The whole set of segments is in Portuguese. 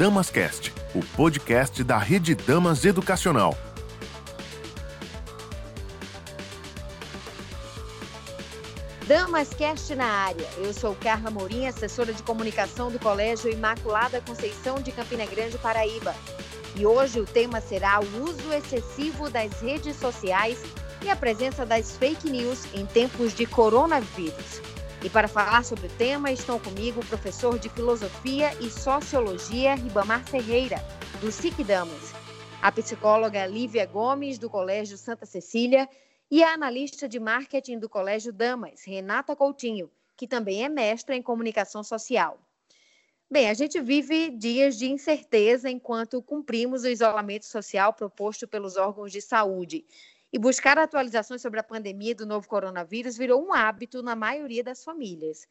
Damascast, o podcast da Rede Damas Educacional. Damascast na área. Eu sou Carla Mourinho, assessora de comunicação do Colégio Imaculada Conceição de Campina Grande, Paraíba. E hoje o tema será o uso excessivo das redes sociais e a presença das fake news em tempos de coronavírus. E para falar sobre o tema, estão comigo o professor de Filosofia e Sociologia, Ribamar Ferreira, do SIC Damas, a psicóloga Lívia Gomes, do Colégio Santa Cecília, e a analista de marketing do Colégio Damas, Renata Coutinho, que também é mestra em comunicação social. Bem, a gente vive dias de incerteza enquanto cumprimos o isolamento social proposto pelos órgãos de saúde. E buscar atualizações sobre a pandemia do novo coronavírus virou um hábito na maioria das famílias.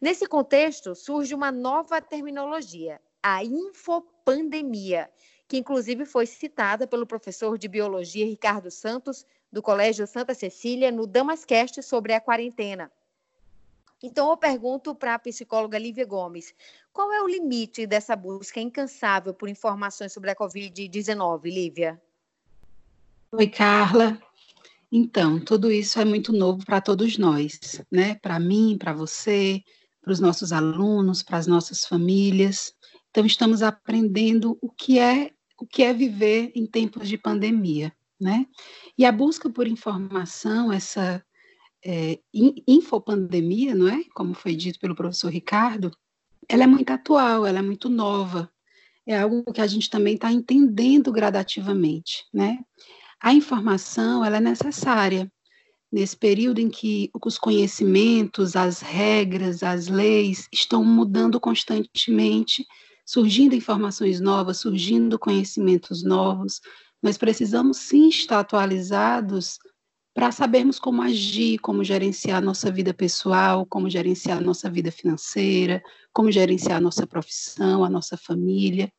Nesse contexto, surge uma nova terminologia, a infopandemia, que inclusive foi citada pelo professor de biologia Ricardo Santos, do Colégio Santa Cecília, no Damascast sobre a quarentena. Então, eu pergunto para a psicóloga Lívia Gomes: qual é o limite dessa busca incansável por informações sobre a Covid-19, Lívia? Oi, Carla. Então, tudo isso é muito novo para todos nós, né? Para mim, para você, para os nossos alunos, para as nossas famílias. Então, estamos aprendendo o que é o que é viver em tempos de pandemia, né? E a busca por informação, essa é, infopandemia, não é? Como foi dito pelo professor Ricardo, ela é muito atual, ela é muito nova. É algo que a gente também está entendendo gradativamente, né? A informação ela é necessária nesse período em que os conhecimentos, as regras, as leis estão mudando constantemente, surgindo informações novas, surgindo conhecimentos novos. Nós precisamos sim estar atualizados para sabermos como agir, como gerenciar nossa vida pessoal, como gerenciar nossa vida financeira, como gerenciar nossa profissão, a nossa família.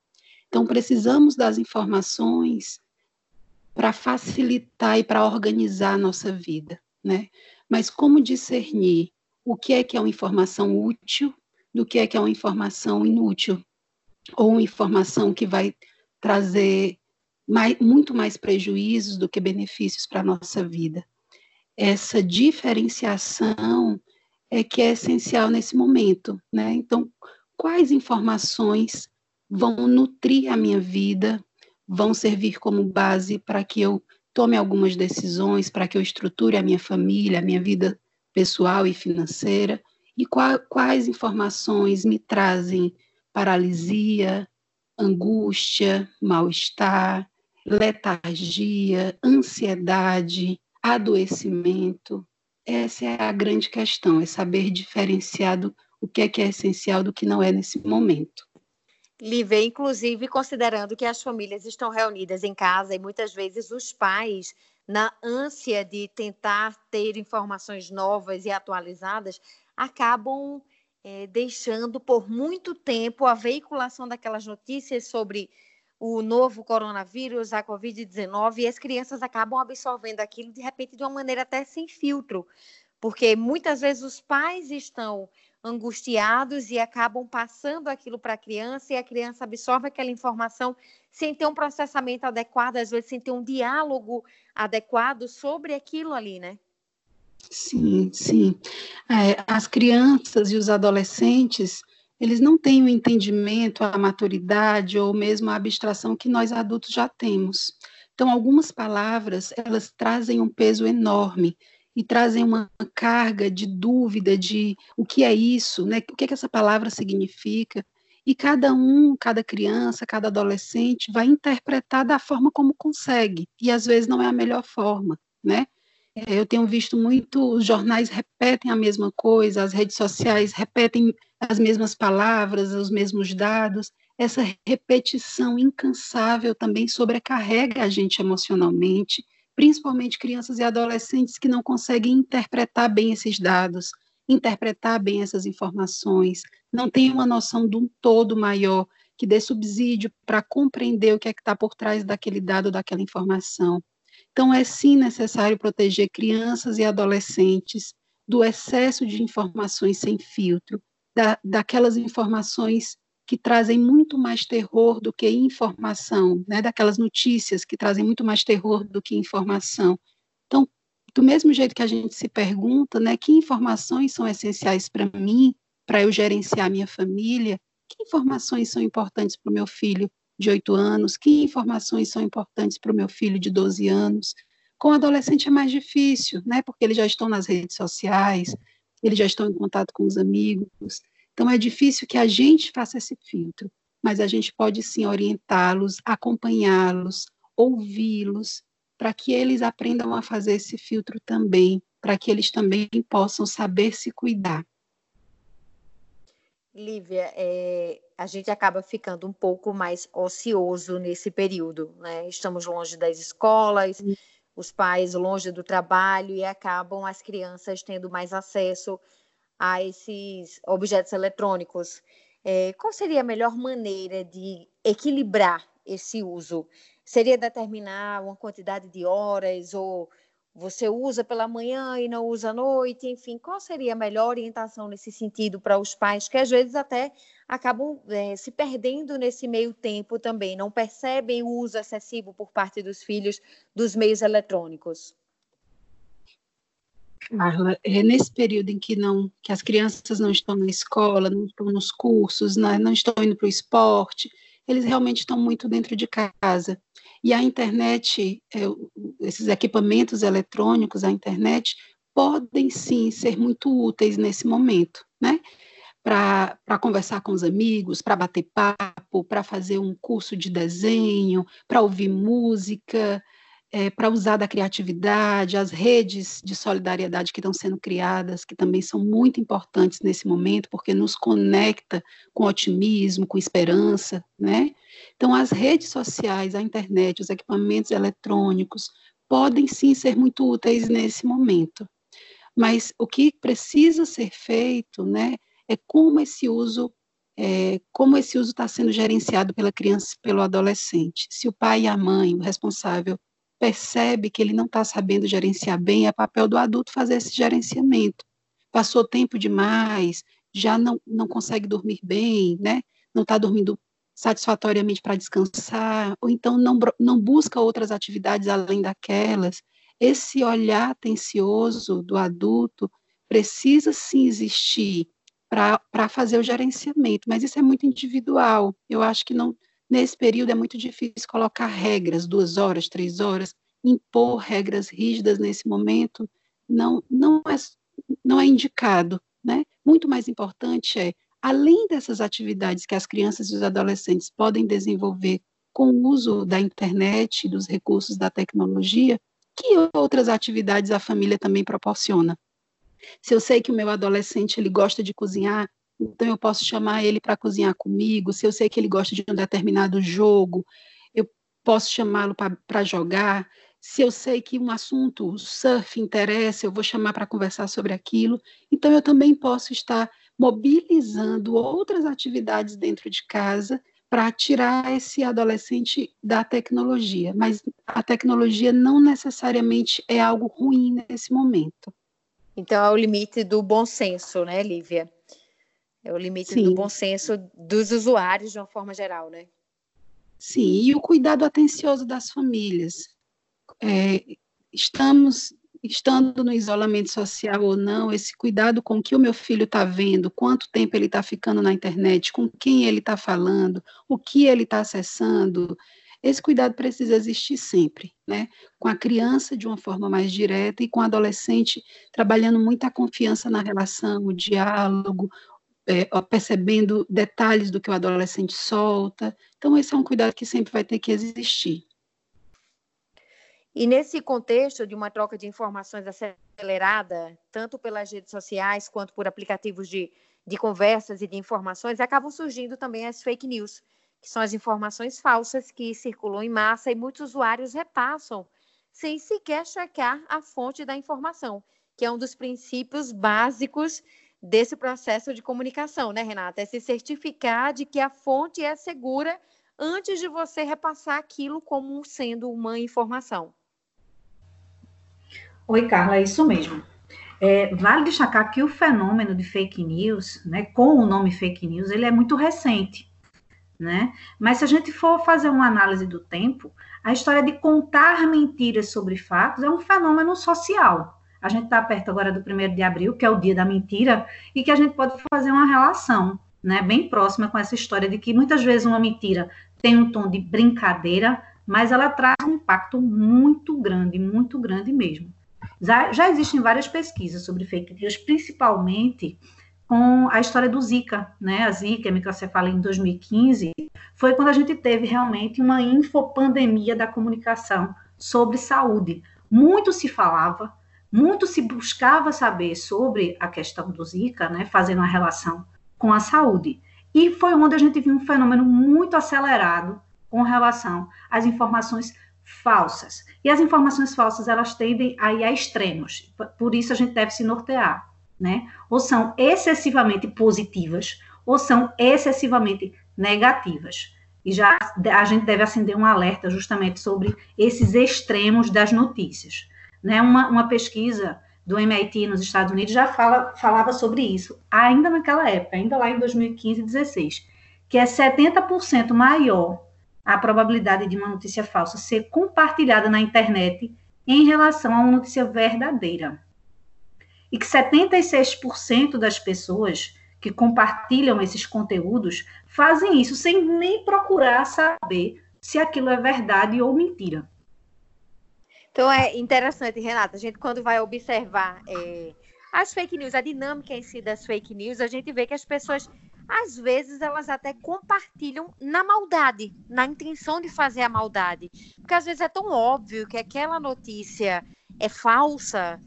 Então, precisamos das informações para facilitar e para organizar a nossa vida, né? Mas como discernir o que é que é uma informação útil do que é que é uma informação inútil ou uma informação que vai trazer mais, muito mais prejuízos do que benefícios para a nossa vida. Essa diferenciação é que é essencial nesse momento, né? Então, quais informações vão nutrir a minha vida, vão servir como base para que eu tome algumas decisões, para que eu estruture a minha família, a minha vida pessoal e financeira, e qual, quais informações me trazem paralisia, angústia, mal-estar, letargia, ansiedade, adoecimento. Essa é a grande questão, é saber diferenciar do, o que é que é essencial do que não é nesse momento. Lívia, inclusive considerando que as famílias estão reunidas em casa e muitas vezes os pais, na ânsia de tentar ter informações novas e atualizadas, acabam é, deixando por muito tempo a veiculação daquelas notícias sobre o novo coronavírus, a Covid-19, e as crianças acabam absorvendo aquilo de repente de uma maneira até sem filtro, porque muitas vezes os pais estão angustiados e acabam passando aquilo para a criança e a criança absorve aquela informação sem ter um processamento adequado, às vezes sem ter um diálogo adequado sobre aquilo ali, né? Sim, sim. É, as crianças e os adolescentes, eles não têm o entendimento, a maturidade ou mesmo a abstração que nós adultos já temos. Então, algumas palavras, elas trazem um peso enorme e trazem uma carga de dúvida de o que é isso, né? O que, é que essa palavra significa? E cada um, cada criança, cada adolescente vai interpretar da forma como consegue, e às vezes não é a melhor forma, né? É, eu tenho visto muito, os jornais repetem a mesma coisa, as redes sociais repetem as mesmas palavras, os mesmos dados. Essa repetição incansável também sobrecarrega a gente emocionalmente principalmente crianças e adolescentes que não conseguem interpretar bem esses dados, interpretar bem essas informações, não têm uma noção de um todo maior que dê subsídio para compreender o que é que está por trás daquele dado, daquela informação. Então, é sim necessário proteger crianças e adolescentes do excesso de informações sem filtro, da, daquelas informações que trazem muito mais terror do que informação, né? Daquelas notícias que trazem muito mais terror do que informação. Então, do mesmo jeito que a gente se pergunta, né, que informações são essenciais para mim, para eu gerenciar minha família, que informações são importantes para o meu filho de 8 anos, que informações são importantes para o meu filho de 12 anos. Com o adolescente é mais difícil, né, porque eles já estão nas redes sociais, eles já estão em contato com os amigos, então, é difícil que a gente faça esse filtro, mas a gente pode sim orientá-los, acompanhá-los, ouvi-los, para que eles aprendam a fazer esse filtro também, para que eles também possam saber se cuidar. Lívia, é, a gente acaba ficando um pouco mais ocioso nesse período, né? Estamos longe das escolas, os pais longe do trabalho e acabam as crianças tendo mais acesso a esses objetos eletrônicos. É, qual seria a melhor maneira de equilibrar esse uso? Seria determinar uma quantidade de horas ou você usa pela manhã e não usa à noite, enfim, qual seria a melhor orientação nesse sentido para os pais que às vezes até acabam é, se perdendo nesse meio tempo também, não percebem o uso excessivo por parte dos filhos dos meios eletrônicos? Carla, é nesse período em que não, que as crianças não estão na escola, não estão nos cursos, não, né, não estão indo para o esporte, eles realmente estão muito dentro de casa. E a internet, é, esses equipamentos eletrônicos, a internet, podem sim ser muito úteis nesse momento, né? Para conversar com os amigos, para bater papo, para fazer um curso de desenho, para ouvir música, é, para usar da criatividade, as redes de solidariedade que estão sendo criadas, que também são muito importantes nesse momento, porque nos conecta com otimismo, com esperança, né? Então, as redes sociais, a internet, os equipamentos eletrônicos podem sim ser muito úteis nesse momento. Mas o que precisa ser feito, né, é como esse uso é, como esse uso está sendo gerenciado pela criança, pelo adolescente. Se o pai e a mãe, o responsável percebe que ele não está sabendo gerenciar bem, é papel do adulto fazer esse gerenciamento. Passou tempo demais, já não, não consegue dormir bem, né? não está dormindo satisfatoriamente para descansar, ou então não, não busca outras atividades além daquelas. Esse olhar atencioso do adulto precisa sim existir para fazer o gerenciamento, mas isso é muito individual. Eu acho que não, Nesse período é muito difícil colocar regras, duas horas, três horas, impor regras rígidas nesse momento não, não, é, não é indicado. Né? Muito mais importante é, além dessas atividades que as crianças e os adolescentes podem desenvolver com o uso da internet, dos recursos da tecnologia, que outras atividades a família também proporciona. Se eu sei que o meu adolescente ele gosta de cozinhar, então eu posso chamar ele para cozinhar comigo. Se eu sei que ele gosta de um determinado jogo, eu posso chamá-lo para jogar. Se eu sei que um assunto, surf, interessa, eu vou chamar para conversar sobre aquilo. Então eu também posso estar mobilizando outras atividades dentro de casa para tirar esse adolescente da tecnologia. Mas a tecnologia não necessariamente é algo ruim nesse momento. Então é o limite do bom senso, né, Lívia? É o limite Sim. do bom senso dos usuários de uma forma geral, né? Sim, e o cuidado atencioso das famílias. É, estamos estando no isolamento social ou não, esse cuidado com o que o meu filho está vendo, quanto tempo ele está ficando na internet, com quem ele está falando, o que ele está acessando, esse cuidado precisa existir sempre, né? Com a criança de uma forma mais direta e com o adolescente trabalhando muita confiança na relação, o diálogo, é, percebendo detalhes do que o adolescente solta. Então, esse é um cuidado que sempre vai ter que existir. E nesse contexto de uma troca de informações acelerada, tanto pelas redes sociais quanto por aplicativos de, de conversas e de informações, acabam surgindo também as fake news, que são as informações falsas que circulam em massa e muitos usuários repassam sem sequer checar a fonte da informação, que é um dos princípios básicos desse processo de comunicação, né, Renata? É se certificar de que a fonte é segura antes de você repassar aquilo como sendo uma informação. Oi, Carla, é isso mesmo. É, vale destacar que o fenômeno de fake news, né, com o nome fake news, ele é muito recente. né? Mas se a gente for fazer uma análise do tempo, a história de contar mentiras sobre fatos é um fenômeno social. A gente está perto agora do 1 de abril, que é o dia da mentira, e que a gente pode fazer uma relação né, bem próxima com essa história de que muitas vezes uma mentira tem um tom de brincadeira, mas ela traz um impacto muito grande, muito grande mesmo. Já, já existem várias pesquisas sobre fake news, principalmente com a história do Zika, né? A Zika, a microcefalia em 2015, foi quando a gente teve realmente uma infopandemia da comunicação sobre saúde. Muito se falava, muito se buscava saber sobre a questão do Zika, né? Fazendo a relação com a saúde. E foi onde a gente viu um fenômeno muito acelerado com relação às informações falsas. E as informações falsas, elas tendem a ir a extremos. Por isso a gente deve se nortear né? Ou são excessivamente positivas, ou são excessivamente negativas. E já a gente deve acender um alerta justamente sobre esses extremos das notícias. Né? Uma, uma pesquisa do MIT nos Estados Unidos já fala, falava sobre isso, ainda naquela época, ainda lá em 2015 e 2016, que é 70% maior a probabilidade de uma notícia falsa ser compartilhada na internet em relação a uma notícia verdadeira e que 76% das pessoas que compartilham esses conteúdos fazem isso sem nem procurar saber se aquilo é verdade ou mentira. Então é interessante, Renata, a gente quando vai observar é, as fake news, a dinâmica em si das fake news, a gente vê que as pessoas, às vezes, elas até compartilham na maldade, na intenção de fazer a maldade. Porque às vezes é tão óbvio que aquela notícia é falsa,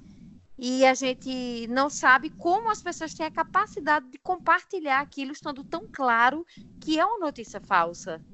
e a gente não sabe como as pessoas têm a capacidade de compartilhar aquilo estando tão claro que é uma notícia falsa.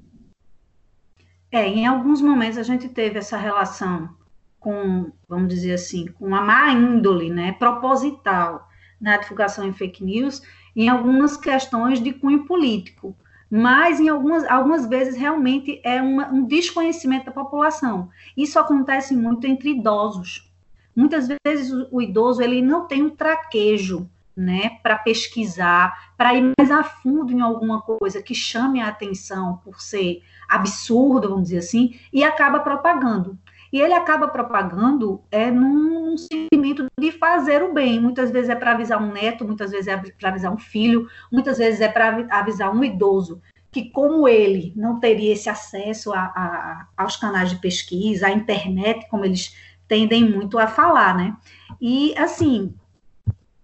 É, em alguns momentos a gente teve essa relação com, vamos dizer assim, com a má índole, né, proposital na divulgação em fake news, em algumas questões de cunho político, mas em algumas, algumas vezes realmente é uma, um desconhecimento da população. Isso acontece muito entre idosos, Muitas vezes o, o idoso ele não tem um traquejo, né, para pesquisar, para ir mais a fundo em alguma coisa que chame a atenção por ser absurdo, vamos dizer assim, e acaba propagando. E ele acaba propagando é num sentimento de fazer o bem. Muitas vezes é para avisar um neto, muitas vezes é para avisar um filho, muitas vezes é para avisar um idoso que, como ele não teria esse acesso a, a, aos canais de pesquisa, à internet, como eles tendem muito a falar, né? E, assim,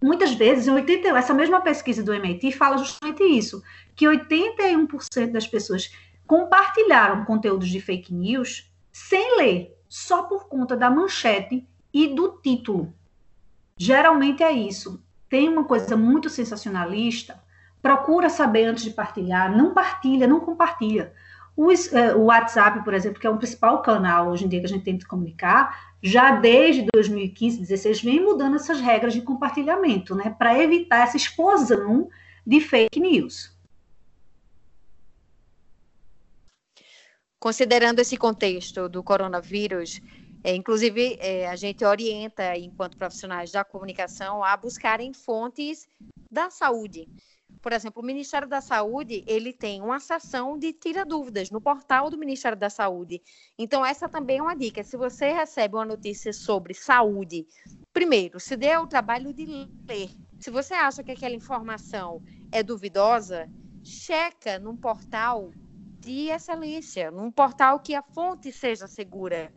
muitas vezes, em 80, essa mesma pesquisa do MIT fala justamente isso, que 81% das pessoas compartilharam conteúdos de fake news sem ler, só por conta da manchete e do título. Geralmente é isso. Tem uma coisa muito sensacionalista, procura saber antes de partilhar, não partilha, não compartilha. O, o WhatsApp, por exemplo, que é o principal canal hoje em dia que a gente tem de comunicar, já desde 2015, 2016, vem mudando essas regras de compartilhamento, né, para evitar essa explosão de fake news. Considerando esse contexto do coronavírus, é, inclusive é, a gente orienta, enquanto profissionais da comunicação, a buscarem fontes da saúde por exemplo, o Ministério da Saúde, ele tem uma seção de tira dúvidas no portal do Ministério da Saúde. Então, essa também é uma dica. Se você recebe uma notícia sobre saúde, primeiro, se dê o trabalho de ler. Se você acha que aquela informação é duvidosa, checa num portal de excelência, num portal que a fonte seja segura.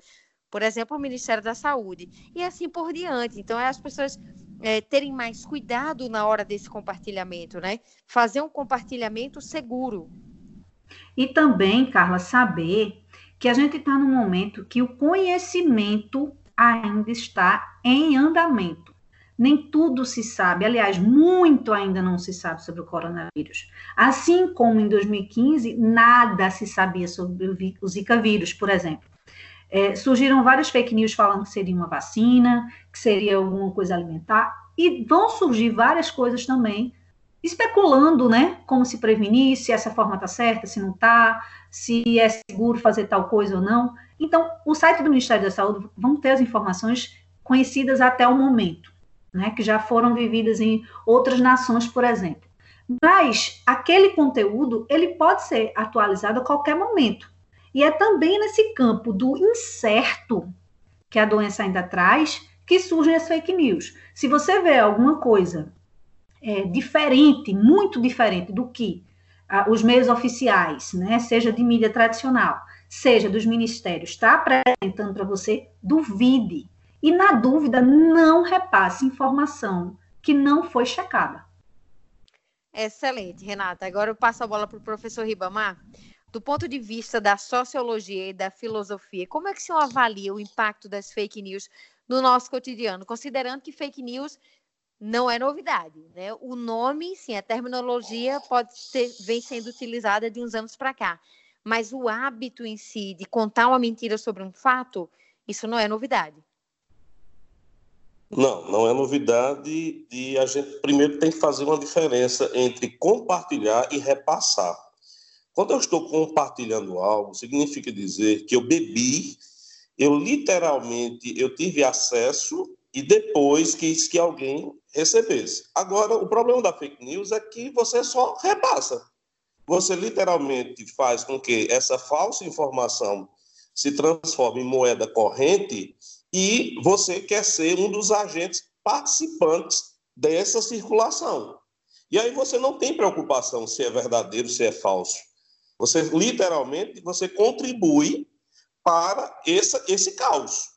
Por exemplo, o Ministério da Saúde. E assim por diante. Então, as pessoas é, terem mais cuidado na hora desse compartilhamento, né? Fazer um compartilhamento seguro. E também, Carla, saber que a gente está num momento que o conhecimento ainda está em andamento. Nem tudo se sabe, aliás, muito ainda não se sabe sobre o coronavírus. Assim como em 2015, nada se sabia sobre o Zika vírus, por exemplo. É, surgiram várias fake news falando que seria uma vacina, que seria alguma coisa alimentar, e vão surgir várias coisas também, especulando, né, como se prevenir, se essa forma está certa, se não está, se é seguro fazer tal coisa ou não. Então, o site do Ministério da Saúde vão ter as informações conhecidas até o momento, né, que já foram vividas em outras nações, por exemplo. Mas aquele conteúdo, ele pode ser atualizado a qualquer momento. E é também nesse campo do incerto que a doença ainda traz que surgem as fake news. Se você vê alguma coisa é, diferente, muito diferente do que ah, os meios oficiais, né, seja de mídia tradicional, seja dos ministérios, está apresentando para você, duvide. E na dúvida, não repasse informação que não foi checada. Excelente, Renata. Agora eu passo a bola para o professor Ribamar. Do ponto de vista da sociologia e da filosofia, como é que o senhor avalia o impacto das fake news no nosso cotidiano, considerando que fake news não é novidade, né? O nome, sim, a terminologia pode ser, vem sendo utilizada de uns anos para cá, mas o hábito em si de contar uma mentira sobre um fato, isso não é novidade. Não, não é novidade e a gente primeiro tem que fazer uma diferença entre compartilhar e repassar. Quando eu estou compartilhando algo, significa dizer que eu bebi, eu literalmente eu tive acesso e depois quis que alguém recebesse. Agora, o problema da fake news é que você só repassa. Você literalmente faz com que essa falsa informação se transforme em moeda corrente e você quer ser um dos agentes participantes dessa circulação. E aí você não tem preocupação se é verdadeiro, se é falso. Você literalmente você contribui para esse, esse caos.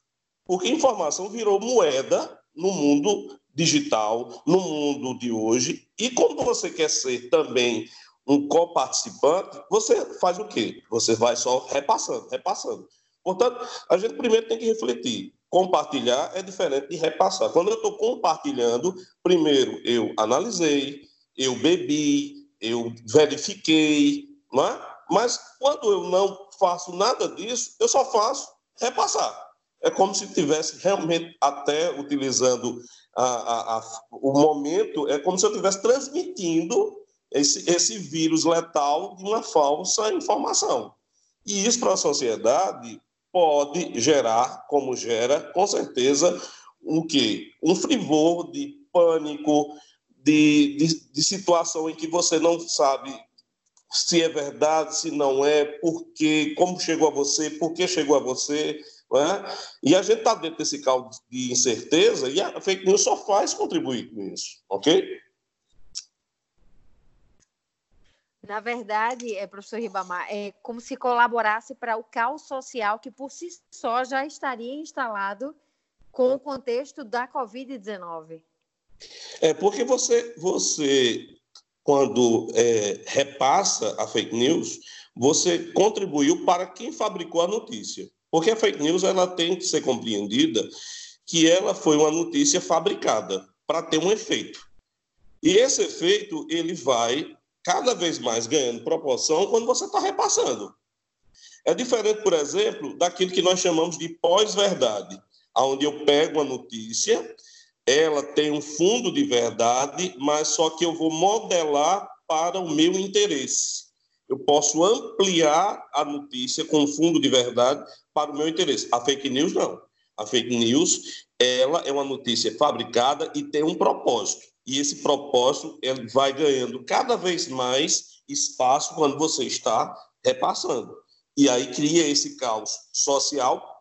Porque informação virou moeda no mundo digital, no mundo de hoje. E como você quer ser também um coparticipante, você faz o quê? Você vai só repassando, repassando. Portanto, a gente primeiro tem que refletir. Compartilhar é diferente de repassar. Quando eu estou compartilhando, primeiro eu analisei, eu bebi, eu verifiquei, não é? Mas quando eu não faço nada disso, eu só faço repassar. É como se tivesse realmente até utilizando a, a, a, o momento, é como se eu estivesse transmitindo esse, esse vírus letal de uma falsa informação. E isso para a sociedade pode gerar, como gera, com certeza, um quê? Um frivor de pânico, de, de, de situação em que você não sabe se é verdade, se não é, por quê, como chegou a você, por que chegou a você. É? E a gente está dentro desse caldo de incerteza e a fake news só faz contribuir com isso, ok? Na verdade, é, professor Ribamar, é como se colaborasse para o caos social que por si só já estaria instalado com o contexto da Covid-19. É porque você, você quando é, repassa a fake news, você contribuiu para quem fabricou a notícia. Porque a fake news ela tem que ser compreendida que ela foi uma notícia fabricada para ter um efeito. E esse efeito ele vai cada vez mais ganhando proporção quando você está repassando. É diferente, por exemplo, daquilo que nós chamamos de pós-verdade, onde eu pego a notícia ela tem um fundo de verdade, mas só que eu vou modelar para o meu interesse. Eu posso ampliar a notícia com fundo de verdade para o meu interesse. A fake news não. A fake news, ela é uma notícia fabricada e tem um propósito. E esse propósito ele vai ganhando cada vez mais espaço quando você está repassando. E aí cria esse caos social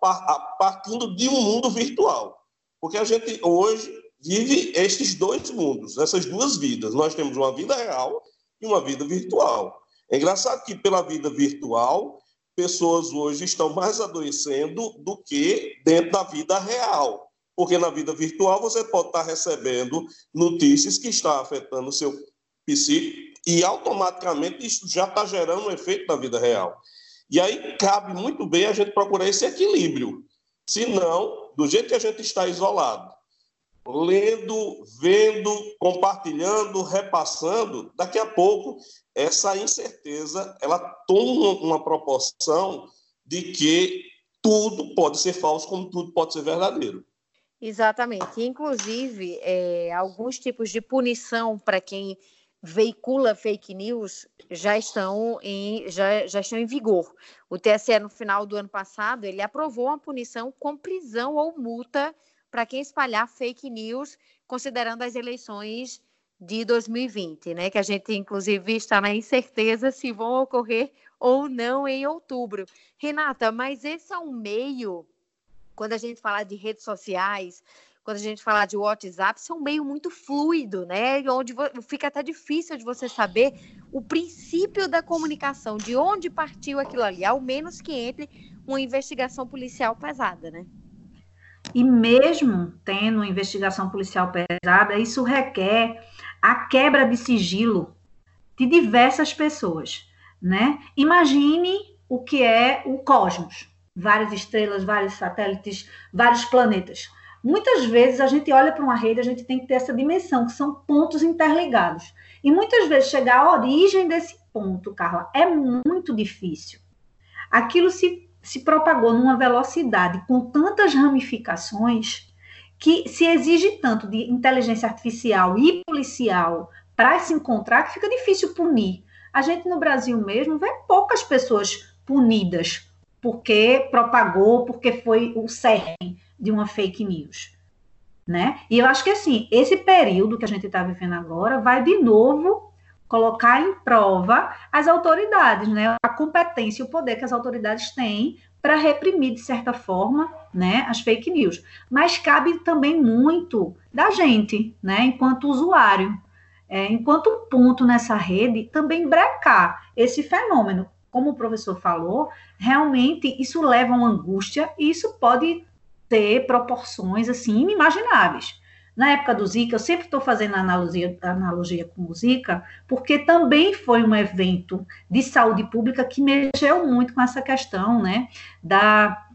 partindo de um mundo virtual. Porque a gente hoje vive estes dois mundos, essas duas vidas. Nós temos uma vida real e uma vida virtual. É engraçado que, pela vida virtual, pessoas hoje estão mais adoecendo do que dentro da vida real. Porque na vida virtual você pode estar recebendo notícias que estão afetando o seu psíquico e automaticamente isso já está gerando um efeito na vida real. E aí cabe muito bem a gente procurar esse equilíbrio. Se não, do jeito que a gente está isolado, lendo, vendo, compartilhando, repassando, daqui a pouco essa incerteza ela toma uma proporção de que tudo pode ser falso, como tudo pode ser verdadeiro. Exatamente. Inclusive, é, alguns tipos de punição para quem veicula fake news já estão em, já, já estão em vigor. O TSE, no final do ano passado, ele aprovou uma punição com prisão ou multa para quem espalhar fake news, considerando as eleições de 2020, né? Que a gente, inclusive, está na incerteza se vão ocorrer ou não em outubro. Renata, mas esse é um meio, quando a gente fala de redes sociais, quando a gente fala de WhatsApp, isso é um meio muito fluido, né? Onde fica até difícil de você saber o princípio da comunicação, de onde partiu aquilo ali, ao menos que entre uma investigação policial pesada, né? E mesmo tendo uma investigação policial pesada, isso requer a quebra de sigilo de diversas pessoas, né? Imagine o que é o cosmos, várias estrelas, vários satélites, vários planetas. Muitas vezes a gente olha para uma rede, a gente tem que ter essa dimensão, que são pontos interligados. E muitas vezes chegar à origem desse ponto, Carla, é muito difícil. Aquilo se, se propagou numa velocidade com tantas ramificações que se exige tanto de inteligência artificial e policial para se encontrar que fica difícil punir. A gente no Brasil mesmo vê poucas pessoas punidas porque propagou, porque foi o cerne de uma fake news. Né? E eu acho que assim, esse período que a gente está vivendo agora vai de novo colocar em prova as autoridades, né? A competência e o poder que as autoridades têm para reprimir, de certa forma, né, as fake news. Mas cabe também muito da gente, né, enquanto usuário, é, enquanto ponto nessa rede, também brecar esse fenômeno. Como o professor falou, realmente isso leva a uma angústia e isso pode ter proporções assim inimagináveis. Na época do Zika, eu sempre estou fazendo analogia, analogia com o Zika, porque também foi um evento de saúde pública que mexeu muito com essa questão né, da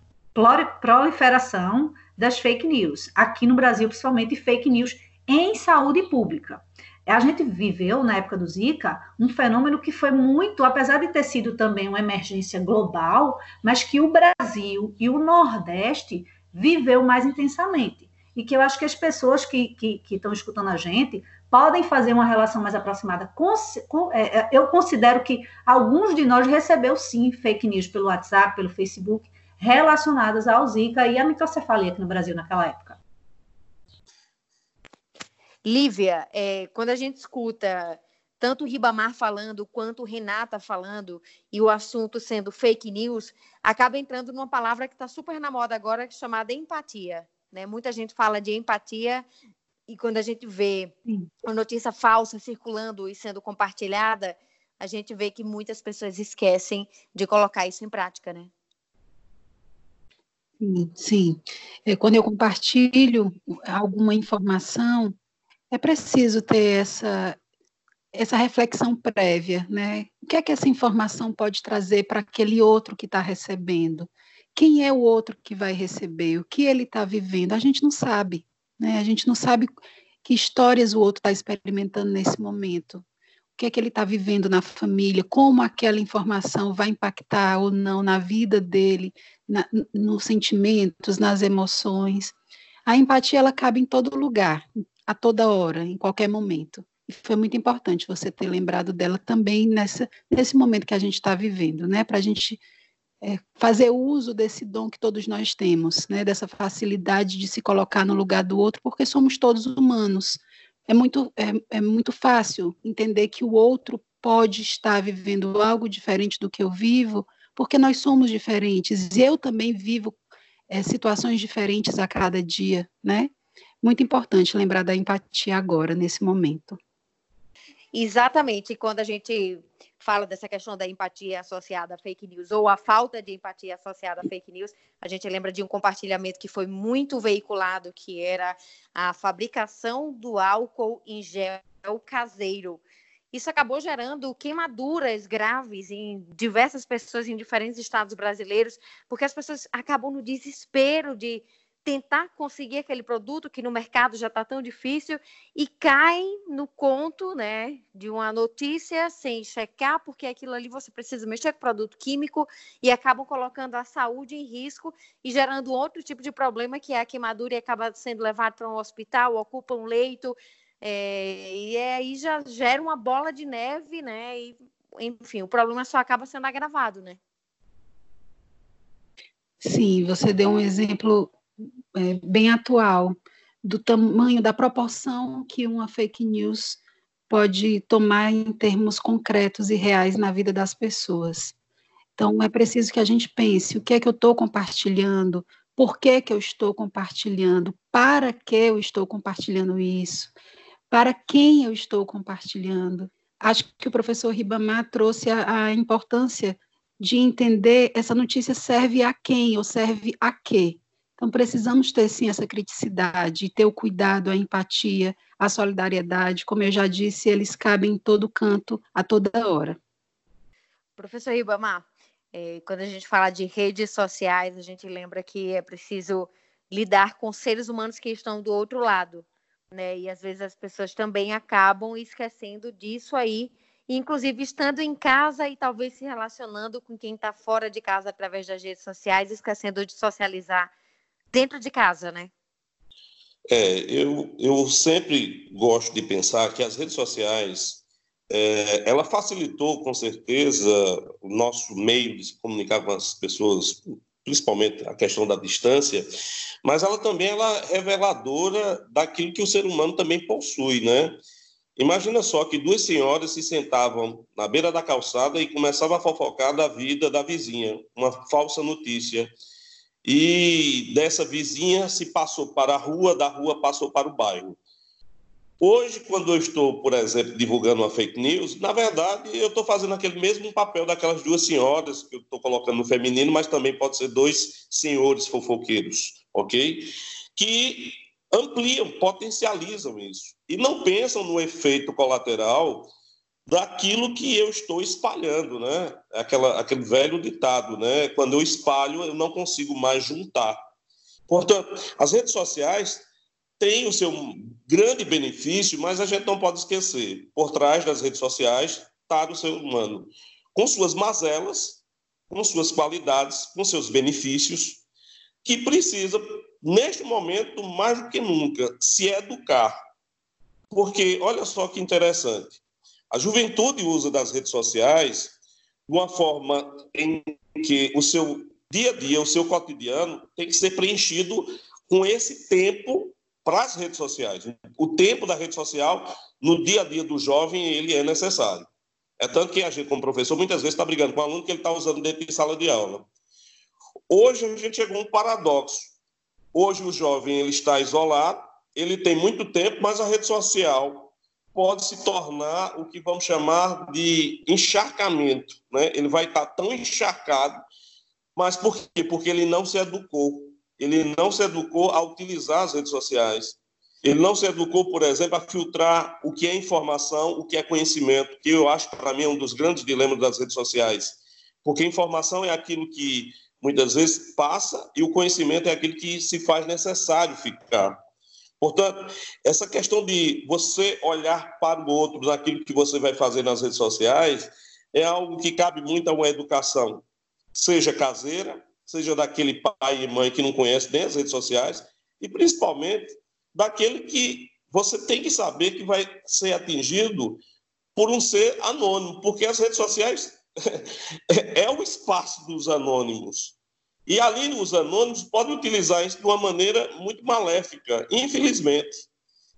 proliferação das fake news. Aqui no Brasil, principalmente fake news em saúde pública. A gente viveu, na época do Zika, um fenômeno que foi muito, apesar de ter sido também uma emergência global, mas que o Brasil e o Nordeste viveu mais intensamente e que eu acho que as pessoas que, que, que estão escutando a gente podem fazer uma relação mais aproximada. Com, com, é, é, eu considero que alguns de nós recebeu sim fake news pelo WhatsApp, pelo Facebook, relacionadas ao Zika e à microcefalia aqui no Brasil naquela época. Lívia, é, quando a gente escuta tanto o Ribamar falando quanto o Renata falando e o assunto sendo fake news, acaba entrando numa palavra que está super na moda agora, chamada empatia. Né? Muita gente fala de empatia e quando a gente vê uma notícia falsa circulando e sendo compartilhada, a gente vê que muitas pessoas esquecem de colocar isso em prática, né? Sim, sim. É, quando eu compartilho alguma informação, é preciso ter essa, essa reflexão prévia, né? O que é que essa informação pode trazer para aquele outro que está recebendo? Quem é o outro que vai receber? O que ele está vivendo? A gente não sabe, né? A gente não sabe que histórias o outro está experimentando nesse momento. O que é que ele está vivendo na família? Como aquela informação vai impactar ou não na vida dele, na, nos sentimentos, nas emoções? A empatia ela cabe em todo lugar, a toda hora, em qualquer momento. E foi muito importante você ter lembrado dela também nessa, nesse momento que a gente está vivendo, né? Para a gente é, fazer uso desse dom que todos nós temos, né, dessa facilidade de se colocar no lugar do outro, porque somos todos humanos. É muito, é, é muito fácil entender que o outro pode estar vivendo algo diferente do que eu vivo, porque nós somos diferentes. E eu também vivo é, situações diferentes a cada dia, né? Muito importante lembrar da empatia agora, nesse momento. Exatamente. Quando a gente fala dessa questão da empatia associada a fake news ou a falta de empatia associada a fake news, a gente lembra de um compartilhamento que foi muito veiculado, que era a fabricação do álcool em gel caseiro. Isso acabou gerando queimaduras graves em diversas pessoas em diferentes estados brasileiros, porque as pessoas acabam no desespero de tentar conseguir aquele produto que no mercado já está tão difícil e caem no conto né, de uma notícia sem checar, porque aquilo ali você precisa mexer com produto químico e acabam colocando a saúde em risco e gerando outro tipo de problema que é a queimadura e acaba sendo levado para um hospital, ocupa um leito, é, e aí já gera uma bola de neve, né? E, enfim, o problema só acaba sendo agravado, né? Sim, você deu um exemplo é, bem atual do tamanho, da proporção que uma fake news pode tomar em termos concretos e reais na vida das pessoas. Então, é preciso que a gente pense o que é que eu estou compartilhando, por que, que eu estou compartilhando, para que eu estou compartilhando isso, para quem eu estou compartilhando. Acho que o professor Ribamar trouxe a, a importância de entender essa notícia serve a quem ou serve a quê. Então, precisamos ter, sim, essa criticidade, ter o cuidado, a empatia, a solidariedade. Como eu já disse, eles cabem em todo canto, a toda hora. Professor Ribamar, é, quando a gente fala de redes sociais, a gente lembra que é preciso lidar com seres humanos que estão do outro lado, né? E às vezes as pessoas também acabam esquecendo disso aí, inclusive estando em casa e talvez se relacionando com quem está fora de casa através das redes sociais, esquecendo de socializar dentro de casa, né? É, eu, eu sempre gosto de pensar que as redes sociais é, ela facilitou, com certeza, o nosso meio de se comunicar com as pessoas, principalmente a questão da distância, mas ela também ela é reveladora daquilo que o ser humano também possui, né? Imagina só que duas senhoras se sentavam na beira da calçada e começavam a fofocar da vida da vizinha, uma falsa notícia. E dessa vizinha se passou para a rua, da rua passou para o bairro. Hoje, quando eu estou, por exemplo, divulgando uma fake news, na verdade, eu estou fazendo aquele mesmo papel daquelas duas senhoras que eu estou colocando no feminino, mas também pode ser dois senhores fofoqueiros, ok? Que ampliam, potencializam isso e não pensam no efeito colateral daquilo que eu estou espalhando, né? Aquela, aquele velho ditado, né? Quando eu espalho, eu não consigo mais juntar. Portanto, as redes sociais tem o seu grande benefício, mas a gente não pode esquecer, por trás das redes sociais está o ser humano, com suas mazelas, com suas qualidades, com seus benefícios, que precisa, neste momento, mais do que nunca, se educar. Porque, olha só que interessante, a juventude usa das redes sociais de uma forma em que o seu dia a dia, o seu cotidiano, tem que ser preenchido com esse tempo para as redes sociais. O tempo da rede social, no dia a dia do jovem, ele é necessário. É tanto que a gente, como professor, muitas vezes está brigando com o aluno que ele está usando dentro de sala de aula. Hoje a gente chegou a um paradoxo. Hoje o jovem ele está isolado, ele tem muito tempo, mas a rede social pode se tornar o que vamos chamar de encharcamento. Né? Ele vai estar tão encharcado, mas por quê? Porque ele não se educou ele não se educou a utilizar as redes sociais. Ele não se educou, por exemplo, a filtrar o que é informação, o que é conhecimento, que eu acho, para mim, é um dos grandes dilemas das redes sociais. Porque informação é aquilo que muitas vezes passa e o conhecimento é aquilo que se faz necessário ficar. Portanto, essa questão de você olhar para o outro naquilo que você vai fazer nas redes sociais é algo que cabe muito a uma educação, seja caseira, seja daquele pai e mãe que não conhece nem as redes sociais, e principalmente daquele que você tem que saber que vai ser atingido por um ser anônimo, porque as redes sociais é o espaço dos anônimos. E ali os anônimos podem utilizar isso de uma maneira muito maléfica, infelizmente.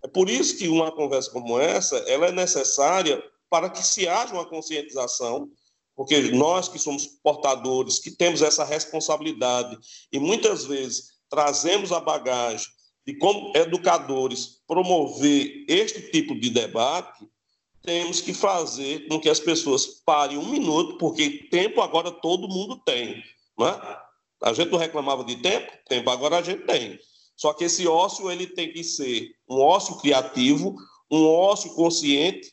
É por isso que uma conversa como essa, ela é necessária para que se haja uma conscientização porque nós que somos portadores, que temos essa responsabilidade e muitas vezes trazemos a bagagem de como educadores promover este tipo de debate, temos que fazer com que as pessoas parem um minuto, porque tempo agora todo mundo tem. Não é? A gente não reclamava de tempo, tempo agora a gente tem. Só que esse ócio ele tem que ser um ócio criativo, um ócio consciente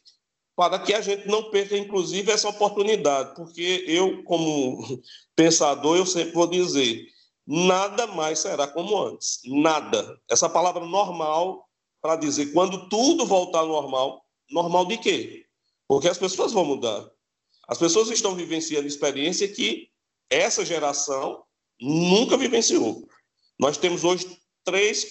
para que a gente não perca, inclusive, essa oportunidade, porque eu, como pensador, eu sempre vou dizer, nada mais será como antes, nada. Essa palavra normal, para dizer, quando tudo voltar ao normal, normal de quê? Porque as pessoas vão mudar. As pessoas estão vivenciando experiência que essa geração nunca vivenciou. Nós temos hoje três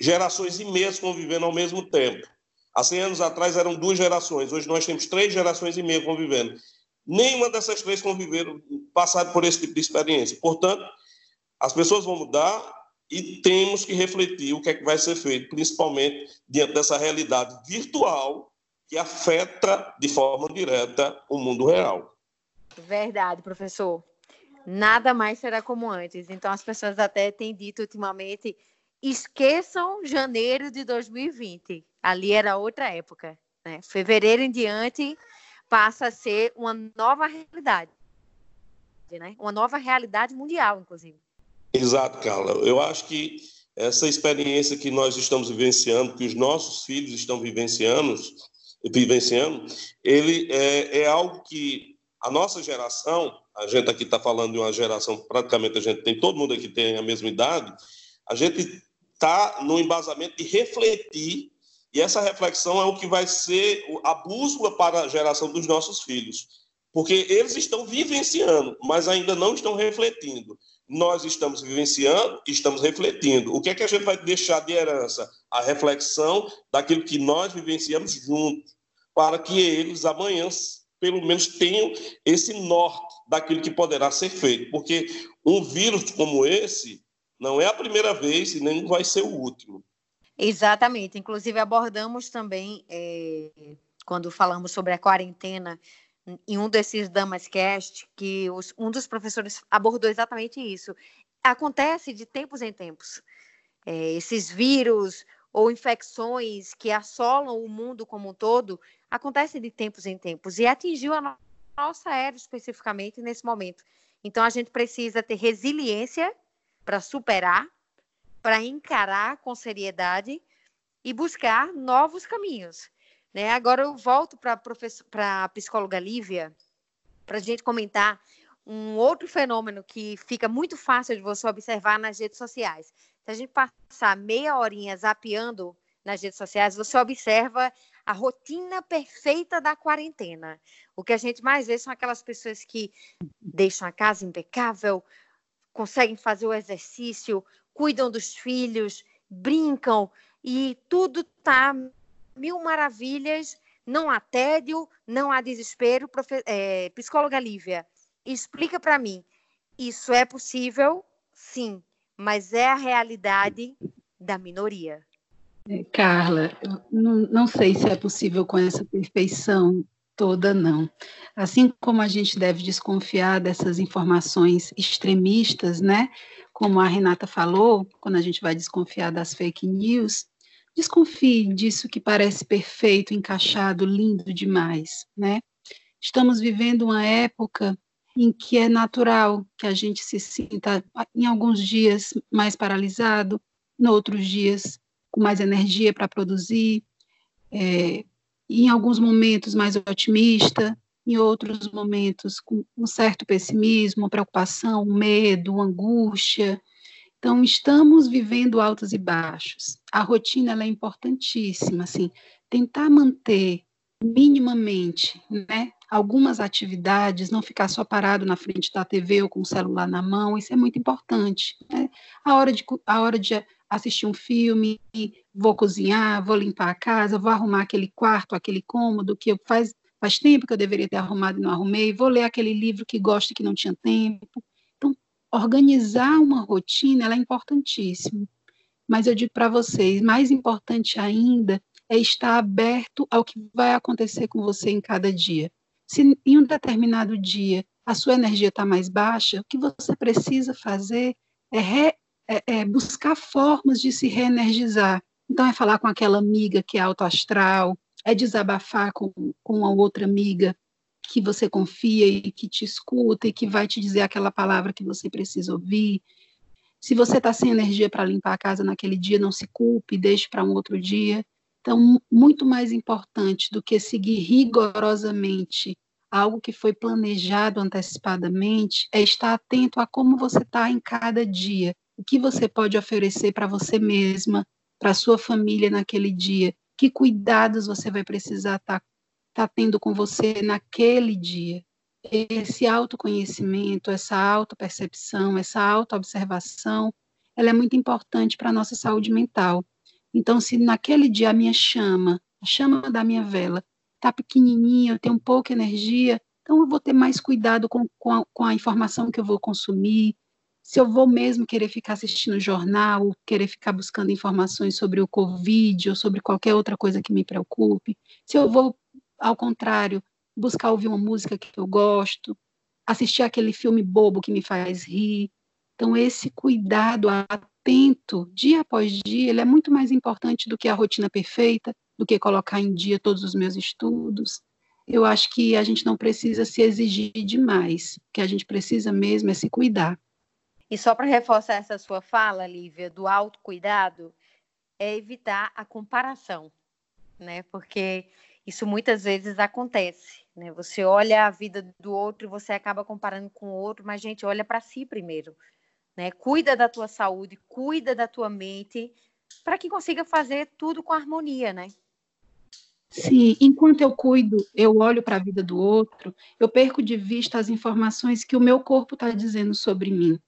gerações e meias convivendo ao mesmo tempo. Há 100 anos atrás eram duas gerações, hoje nós temos três gerações e meia convivendo. Nenhuma dessas três conviveram, passaram por esse tipo de experiência. Portanto, as pessoas vão mudar e temos que refletir o que é que vai ser feito, principalmente diante dessa realidade virtual que afeta de forma direta o mundo real. Verdade, professor. Nada mais será como antes. Então, as pessoas até têm dito ultimamente: esqueçam janeiro de 2020. Ali era outra época. Né? Fevereiro em diante passa a ser uma nova realidade. Né? Uma nova realidade mundial, inclusive. Exato, Carla. Eu acho que essa experiência que nós estamos vivenciando, que os nossos filhos estão vivenciando, vivenciando ele é, é algo que a nossa geração, a gente aqui está falando de uma geração, praticamente a gente tem, todo mundo aqui tem a mesma idade, a gente está no embasamento de refletir, e essa reflexão é o que vai ser a bússola para a geração dos nossos filhos. Porque eles estão vivenciando, mas ainda não estão refletindo. Nós estamos vivenciando, estamos refletindo. O que é que a gente vai deixar de herança? A reflexão daquilo que nós vivenciamos juntos, para que eles amanhã pelo menos tenham esse norte daquilo que poderá ser feito. Porque um vírus como esse não é a primeira vez e nem vai ser o último. Exatamente. Inclusive, abordamos também, é, quando falamos sobre a quarentena, em um desses Damascast, que os, um dos professores abordou exatamente isso. Acontece de tempos em tempos. É, esses vírus ou infecções que assolam o mundo como um todo acontecem de tempos em tempos e atingiu a nossa era especificamente nesse momento. Então a gente precisa ter resiliência para superar, para encarar com seriedade e buscar novos caminhos. Né? Agora eu volto para a psicóloga Lívia para a gente comentar um outro fenômeno que fica muito fácil de você observar nas redes sociais. Se a gente passar meia horinha zapeando nas redes sociais, você observa a rotina perfeita da quarentena. O que a gente mais vê são aquelas pessoas que deixam a casa impecável, conseguem fazer o exercício, cuidam dos filhos, brincam e tudo está mil maravilhas, não há tédio, não há desespero. Profe é, psicóloga Lívia, explica para mim, isso é possível? Sim, mas é a realidade da minoria. Carla, não, não sei se é possível com essa perfeição toda, não. Assim como a gente deve desconfiar dessas informações extremistas, né? Como a Renata falou, quando a gente vai desconfiar das fake news, desconfie disso que parece perfeito, encaixado, lindo demais, né? Estamos vivendo uma época em que é natural que a gente se sinta, em alguns dias, mais paralisado, em outros dias, com mais energia para produzir, é, em alguns momentos mais otimista, em outros momentos com um certo pessimismo, preocupação, medo, angústia. Então, estamos vivendo altos e baixos. A rotina é importantíssima, assim, tentar manter minimamente, né, algumas atividades, não ficar só parado na frente da TV ou com o celular na mão, isso é muito importante. Né? A, hora de, a hora de assistir um filme, vou cozinhar, vou limpar a casa, vou arrumar aquele quarto, aquele cômodo que faz, faz tempo que eu deveria ter arrumado e não arrumei, vou ler aquele livro que gosto e que não tinha tempo. Então, organizar uma rotina é importantíssimo. Mas eu digo para vocês, mais importante ainda é estar aberto ao que vai acontecer com você em cada dia. Se em um determinado dia a sua energia está mais baixa, o que você precisa fazer é re, é, é buscar formas de se reenergizar. Então, é falar com aquela amiga que é autoastral, é desabafar com, com uma outra amiga que você confia e que te escuta e que vai te dizer aquela palavra que você precisa ouvir. Se você está sem energia para limpar a casa naquele dia, não se culpe, deixe para um outro dia. Então, muito mais importante do que seguir rigorosamente algo que foi planejado antecipadamente é estar atento a como você está em cada dia o que você pode oferecer para você mesma, para sua família naquele dia, que cuidados você vai precisar estar tá, tá tendo com você naquele dia. Esse autoconhecimento, essa autopercepção, essa autoobservação, ela é muito importante para a nossa saúde mental. Então, se naquele dia a minha chama, a chama da minha vela, está pequenininha, eu tenho pouca energia, então eu vou ter mais cuidado com, com, a, com a informação que eu vou consumir, se eu vou mesmo querer ficar assistindo jornal, querer ficar buscando informações sobre o Covid ou sobre qualquer outra coisa que me preocupe, se eu vou ao contrário, buscar ouvir uma música que eu gosto, assistir aquele filme bobo que me faz rir. Então, esse cuidado atento, dia após dia, ele é muito mais importante do que a rotina perfeita, do que colocar em dia todos os meus estudos. Eu acho que a gente não precisa se exigir demais, que a gente precisa mesmo é se cuidar. E só para reforçar essa sua fala, Lívia, do autocuidado, é evitar a comparação, né? Porque isso muitas vezes acontece, né? Você olha a vida do outro e você acaba comparando com o outro, mas gente, olha para si primeiro, né? Cuida da tua saúde, cuida da tua mente, para que consiga fazer tudo com harmonia, né? Sim, enquanto eu cuido, eu olho para a vida do outro, eu perco de vista as informações que o meu corpo está dizendo sobre mim.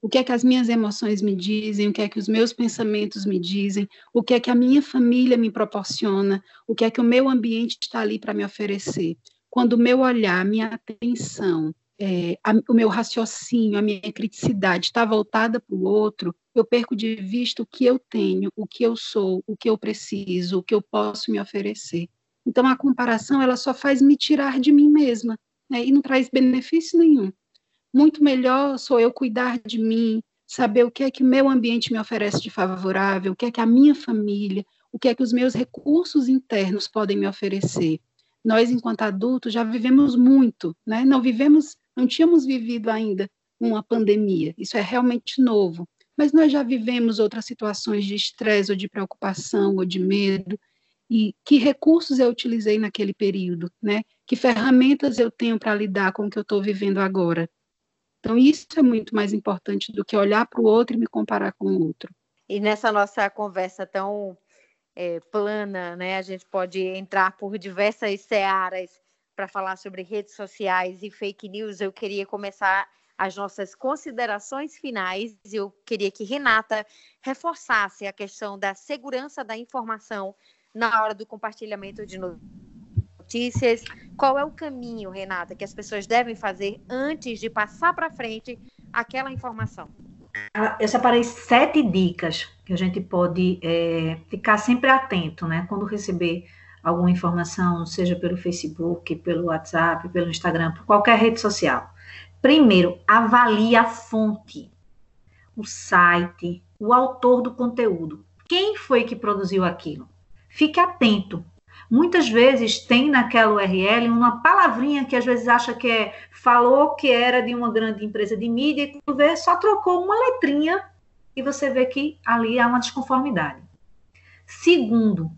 O que é que as minhas emoções me dizem, o que é que os meus pensamentos me dizem, o que é que a minha família me proporciona, o que é que o meu ambiente está ali para me oferecer. Quando o meu olhar, a minha atenção, é, a, o meu raciocínio, a minha criticidade está voltada para o outro, eu perco de vista o que eu tenho, o que eu sou, o que eu preciso, o que eu posso me oferecer. Então a comparação ela só faz me tirar de mim mesma né, e não traz benefício nenhum. Muito melhor sou eu cuidar de mim, saber o que é que meu ambiente me oferece de favorável, o que é que a minha família, o que é que os meus recursos internos podem me oferecer. Nós, enquanto adultos, já vivemos muito, né? Não vivemos, não tínhamos vivido ainda uma pandemia. Isso é realmente novo mas nós já vivemos outras situações de estresse ou de preocupação ou de medo. E que recursos eu utilizei naquele período, né? Que ferramentas eu tenho para lidar com o que eu estou vivendo agora? Então, isso é muito mais importante do que olhar para o outro e me comparar com o outro. E nessa nossa conversa tão é, plana, né? A gente pode entrar por diversas searas para falar sobre redes sociais e fake news. Eu queria começar as nossas considerações finais. Eu queria que Renata reforçasse a questão da segurança da informação na hora do compartilhamento de notícias. Qual é o caminho, Renata, que as pessoas devem fazer antes de passar para frente aquela informação? Ah, eu separei sete dicas que a gente pode é, ficar sempre atento, né? Quando receber alguma informação, seja pelo Facebook, pelo WhatsApp, pelo Instagram, por qualquer rede social. Primeiro, avalie a fonte, o site, o autor do conteúdo. Quem foi que produziu aquilo? Fique atento. Muitas vezes tem naquela URL uma palavrinha que às vezes acha que é falou que era de uma grande empresa de mídia e quando vê só trocou uma letrinha e você vê que ali há uma desconformidade. Segundo,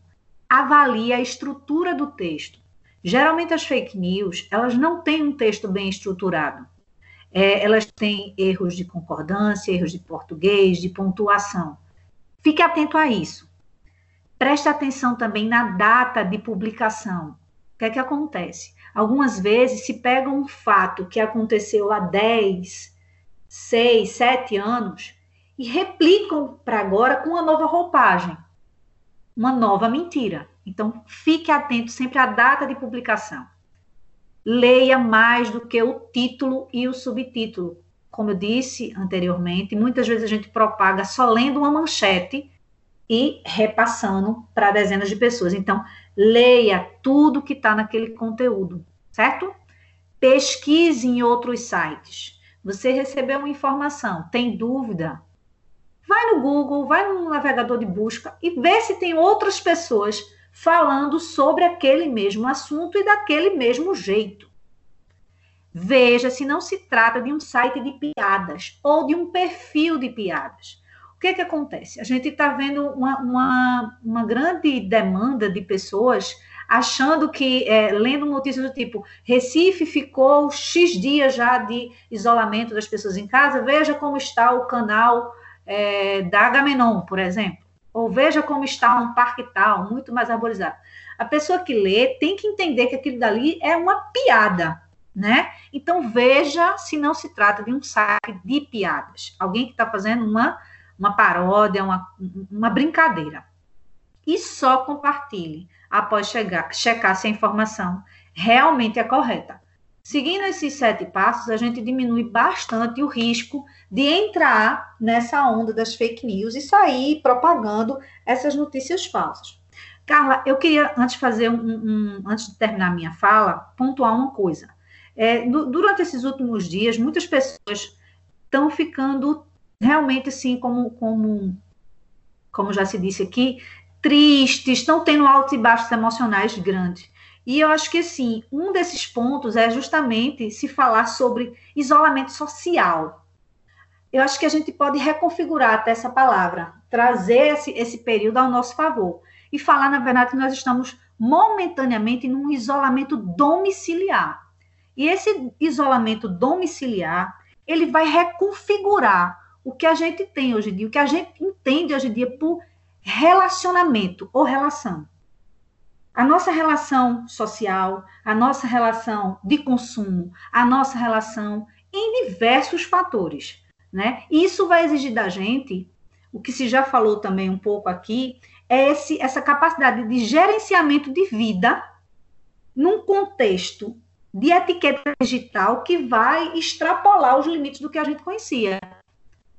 avalie a estrutura do texto. Geralmente as fake news, elas não têm um texto bem estruturado. É, elas têm erros de concordância, erros de português, de pontuação. Fique atento a isso. Preste atenção também na data de publicação. O que é que acontece? Algumas vezes se pega um fato que aconteceu há 10, 6, 7 anos e replicam para agora com uma nova roupagem, uma nova mentira. Então, fique atento sempre à data de publicação leia mais do que o título e o subtítulo. Como eu disse anteriormente, muitas vezes a gente propaga só lendo uma manchete e repassando para dezenas de pessoas. Então, leia tudo que está naquele conteúdo, certo? Pesquise em outros sites. Você recebeu uma informação, tem dúvida? Vai no Google, vai no navegador de busca e vê se tem outras pessoas falando sobre aquele mesmo assunto e daquele mesmo jeito. Veja se não se trata de um site de piadas ou de um perfil de piadas. O que, que acontece? A gente está vendo uma, uma, uma, grande demanda de pessoas achando que, é, lendo notícias do tipo, Recife ficou X dias já de isolamento das pessoas em casa, veja como está o canal é, da Agamenon, por exemplo ou veja como está um parque tal, muito mais arborizado. A pessoa que lê tem que entender que aquilo dali é uma piada, né? Então veja se não se trata de um site de piadas, alguém que está fazendo uma, uma paródia, uma, uma brincadeira. E só compartilhe após chegar, checar se a informação realmente é correta. Seguindo esses sete passos, a gente diminui bastante o risco de entrar nessa onda das fake news e sair propagando essas notícias falsas. Carla, eu queria, antes fazer um, um antes de terminar minha fala, pontuar uma coisa. É, do, durante esses últimos dias, muitas pessoas estão ficando realmente assim, como, como, como já se disse aqui, tristes, estão tendo altos e baixos emocionais grandes. E eu acho que, assim, um desses pontos é justamente se falar sobre isolamento social. Eu acho que a gente pode reconfigurar até essa palavra, trazer esse, esse período ao nosso favor e falar, na verdade, que nós estamos momentaneamente num isolamento domiciliar. E esse isolamento domiciliar, ele vai reconfigurar o que a gente tem hoje em dia, o que a gente entende hoje em dia por relacionamento ou relação. A nossa relação social, a nossa relação de consumo, a nossa relação em diversos fatores, né? Isso vai exigir da gente, o que se já falou também um pouco aqui, é esse, essa capacidade de gerenciamento de vida num contexto de etiqueta digital que vai extrapolar os limites do que a gente conhecia.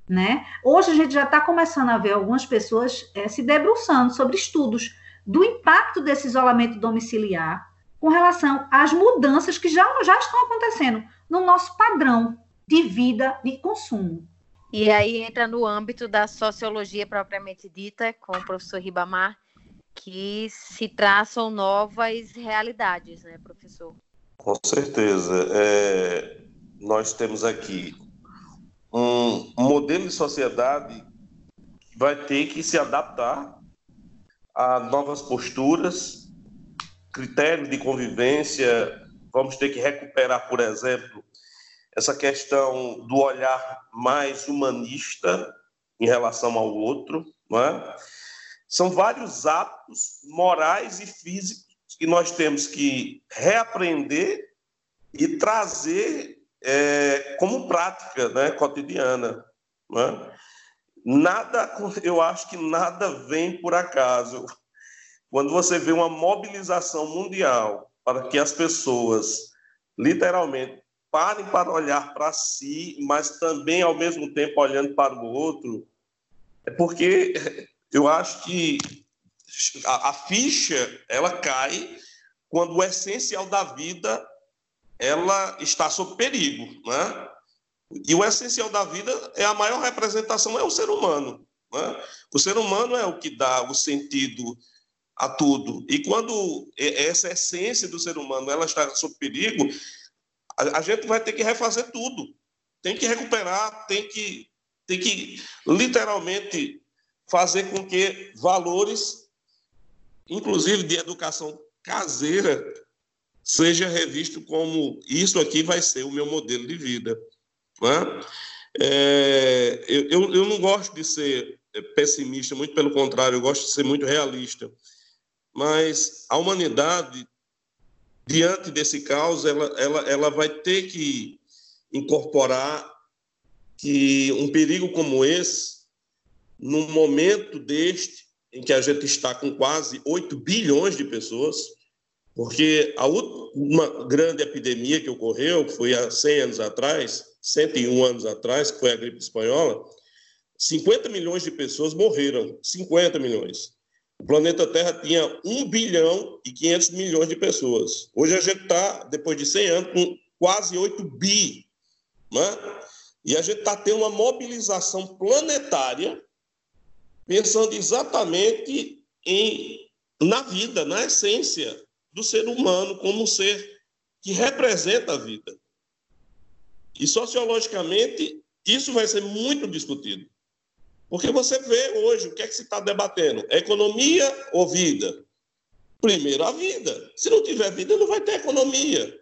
Né? Hoje a gente já está começando a ver algumas pessoas é, se debruçando sobre estudos do impacto desse isolamento domiciliar com relação às mudanças que já, já estão acontecendo no nosso padrão de vida de consumo. E aí entra no âmbito da sociologia propriamente dita, com o professor Ribamar, que se traçam novas realidades, né, professor? Com certeza. É, nós temos aqui um modelo de sociedade que vai ter que se adaptar a novas posturas, critérios de convivência. Vamos ter que recuperar, por exemplo, essa questão do olhar mais humanista em relação ao outro, não é? São vários atos morais e físicos que nós temos que reaprender e trazer é, como prática né, cotidiana. É? Nada, eu acho que nada vem por acaso. Quando você vê uma mobilização mundial para que as pessoas, literalmente, parem para olhar para si, mas também, ao mesmo tempo, olhando para o outro, é porque eu acho que a, a ficha ela cai quando o essencial da vida ela está sob perigo, né? E o essencial da vida é a maior representação é o ser humano. Né? O ser humano é o que dá o sentido a tudo. E quando essa essência do ser humano ela está sob perigo, a, gente vai ter que refazer tudo. Tem que recuperar, tem que, tem que literalmente fazer com que valores, inclusive de educação caseira, seja revisto como isso aqui vai ser o meu modelo de vida. Né? É, eu, eu não gosto de ser pessimista, muito pelo contrário, eu gosto de ser muito realista. Mas a humanidade diante desse caos, ela, ela, ela vai ter que incorporar que um perigo como esse, num momento deste, em que a gente está com quase 8 bilhões de pessoas, porque a última grande epidemia que ocorreu, que foi há 100 anos atrás, 101 anos atrás, que foi a gripe espanhola, 50 milhões de pessoas morreram, 50 milhões. O planeta Terra tinha 1 bilhão e 500 milhões de pessoas. Hoje a gente está, depois de 100 anos, com quase 8 bi. Né? E a gente está tendo uma mobilização planetária, pensando exatamente em, na vida, na essência do ser humano como um ser que representa a vida. E sociologicamente, isso vai ser muito discutido. Porque você vê hoje o que é que se está debatendo: economia ou vida? Primeiro, a vida. Se não tiver vida, não vai ter economia.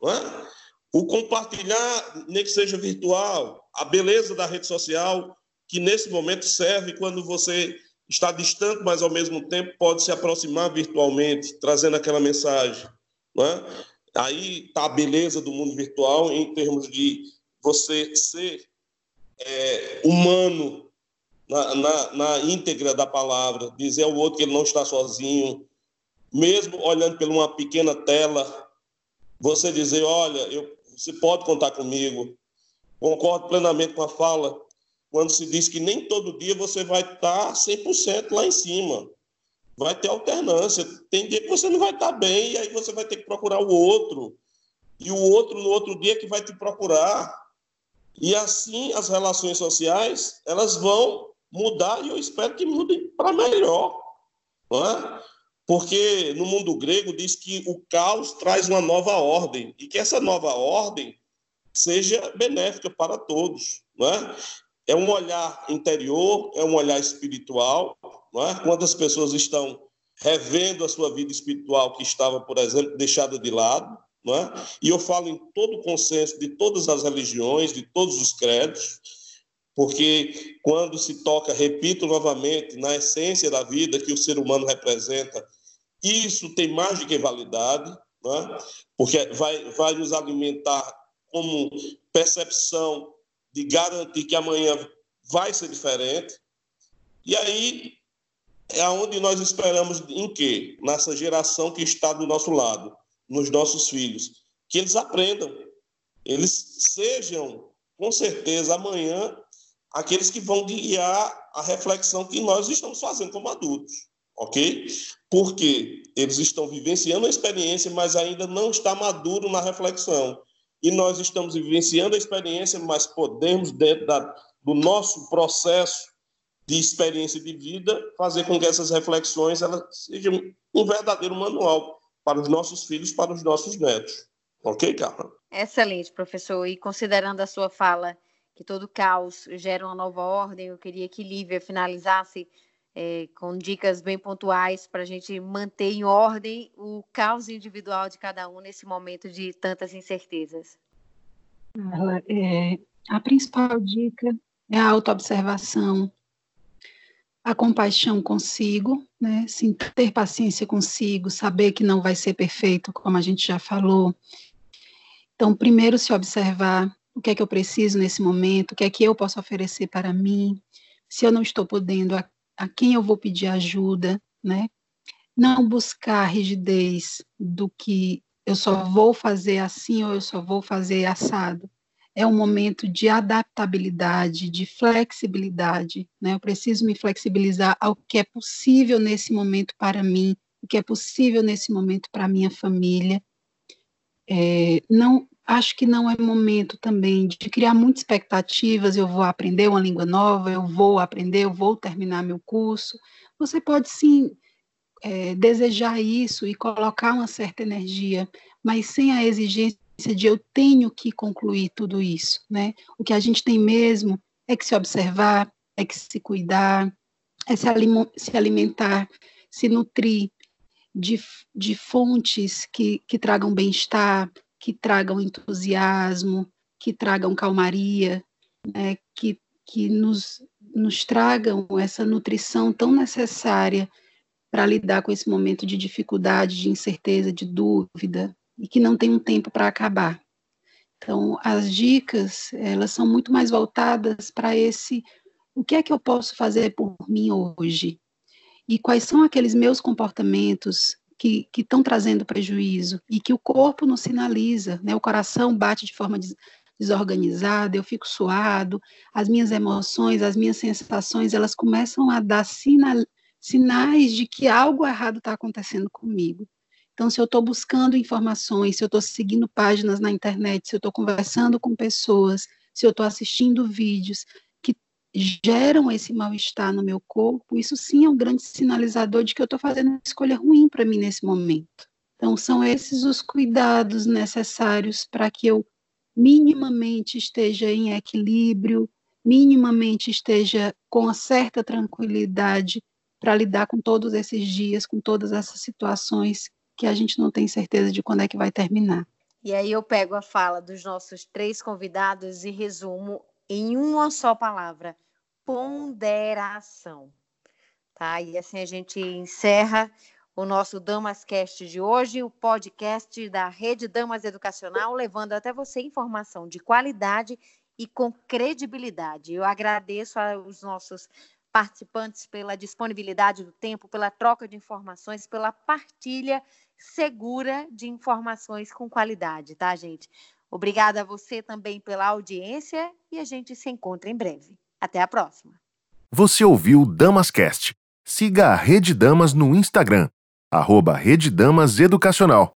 Não é? O compartilhar, nem que seja virtual, a beleza da rede social, que nesse momento serve quando você está distante, mas ao mesmo tempo pode se aproximar virtualmente, trazendo aquela mensagem. Não é? Aí está a beleza do mundo virtual em termos de você ser é, humano na, na, na íntegra da palavra, dizer ao outro que ele não está sozinho, mesmo olhando por uma pequena tela, você dizer, olha, eu, você pode contar comigo. Concordo plenamente com a fala, quando se diz que nem todo dia você vai estar 100% lá em cima. Vai ter alternância. Tem dia que você não vai estar bem e aí você vai ter que procurar o outro. E o outro no outro dia que vai te procurar. E assim as relações sociais, elas vão mudar e eu espero que mudem para melhor. É? Porque no mundo grego diz que o caos traz uma nova ordem e que essa nova ordem seja benéfica para todos. É? é um olhar interior, é um olhar espiritual. Não é? Quando as pessoas estão revendo a sua vida espiritual que estava, por exemplo, deixada de lado, não é? e eu falo em todo o consenso de todas as religiões, de todos os credos, porque quando se toca, repito novamente, na essência da vida que o ser humano representa, isso tem mais do que validade, é? porque vai, vai nos alimentar como percepção de garantir que amanhã vai ser diferente. E aí é aonde nós esperamos em quê? Nessa geração que está do nosso lado, nos nossos filhos, que eles aprendam, eles sejam, com certeza, amanhã aqueles que vão guiar a reflexão que nós estamos fazendo como adultos, ok? Porque eles estão vivenciando a experiência, mas ainda não está maduro na reflexão. E nós estamos vivenciando a experiência, mas podemos, dentro da, do nosso processo de experiência de vida, fazer com que essas reflexões elas sejam um verdadeiro manual para os nossos filhos, para os nossos netos. Ok, Carla? Excelente, professor. E considerando a sua fala que todo caos gera uma nova ordem. Eu queria que Lívia finalizasse é, com dicas bem pontuais para a gente manter em ordem o caos individual de cada um nesse momento de tantas incertezas. Carla, é, a principal dica é a autoobservação, a compaixão consigo, né? Sim, ter paciência consigo, saber que não vai ser perfeito, como a gente já falou. Então, primeiro se observar, o que é que eu preciso nesse momento, o que é que eu posso oferecer para mim, se eu não estou podendo, a, a quem eu vou pedir ajuda, né? Não buscar rigidez do que eu só vou fazer assim ou eu só vou fazer assado. É um momento de adaptabilidade, de flexibilidade, né? Eu preciso me flexibilizar ao que é possível nesse momento para mim, o que é possível nesse momento para minha família. É, não acho que não é momento também de criar muitas expectativas. Eu vou aprender uma língua nova, eu vou aprender, eu vou terminar meu curso. Você pode sim é, desejar isso e colocar uma certa energia, mas sem a exigência de eu tenho que concluir tudo isso, né? O que a gente tem mesmo é que se observar, é que se cuidar, é se, se alimentar, se nutrir de, de fontes que, que tragam bem-estar, que tragam entusiasmo, que tragam calmaria, né, que, que nos, nos tragam essa nutrição tão necessária para lidar com esse momento de dificuldade, de incerteza, de dúvida, e que não tem um tempo para acabar. Então, as dicas, elas são muito mais voltadas para esse o que é que eu posso fazer por mim hoje? E quais são aqueles meus comportamentos que estão trazendo prejuízo e que o corpo nos sinaliza, né? O coração bate de forma des desorganizada, eu fico suado, as minhas emoções, as minhas sensações, elas começam a dar sinal, sinais de que algo errado está acontecendo comigo. Então, se eu estou buscando informações, se eu estou seguindo páginas na internet, se eu estou conversando com pessoas, se eu estou assistindo vídeos, geram esse mal-estar no meu corpo, isso sim é um grande sinalizador de que eu estou fazendo uma escolha ruim para mim nesse momento. Então, são esses os cuidados necessários para que eu minimamente esteja em equilíbrio, minimamente esteja com uma certa tranquilidade para lidar com todos esses dias, com todas essas situações que a gente não tem certeza de quando é que vai terminar. E aí eu pego a fala dos nossos três convidados e resumo em uma só palavra: ponderação. Tá? E assim a gente encerra o nosso Damascast de hoje, o podcast da Rede Damas Educacional, levando até você informação de qualidade e com credibilidade. Eu agradeço aos nossos participantes pela disponibilidade do tempo, pela troca de informações, pela partilha segura de informações com qualidade, tá, gente? Obrigada a você também pela audiência e a gente se encontra em breve. Até a próxima. Você ouviu Damascast Siga a Rede Damas no Instagram, arroba Rede Damas Educacional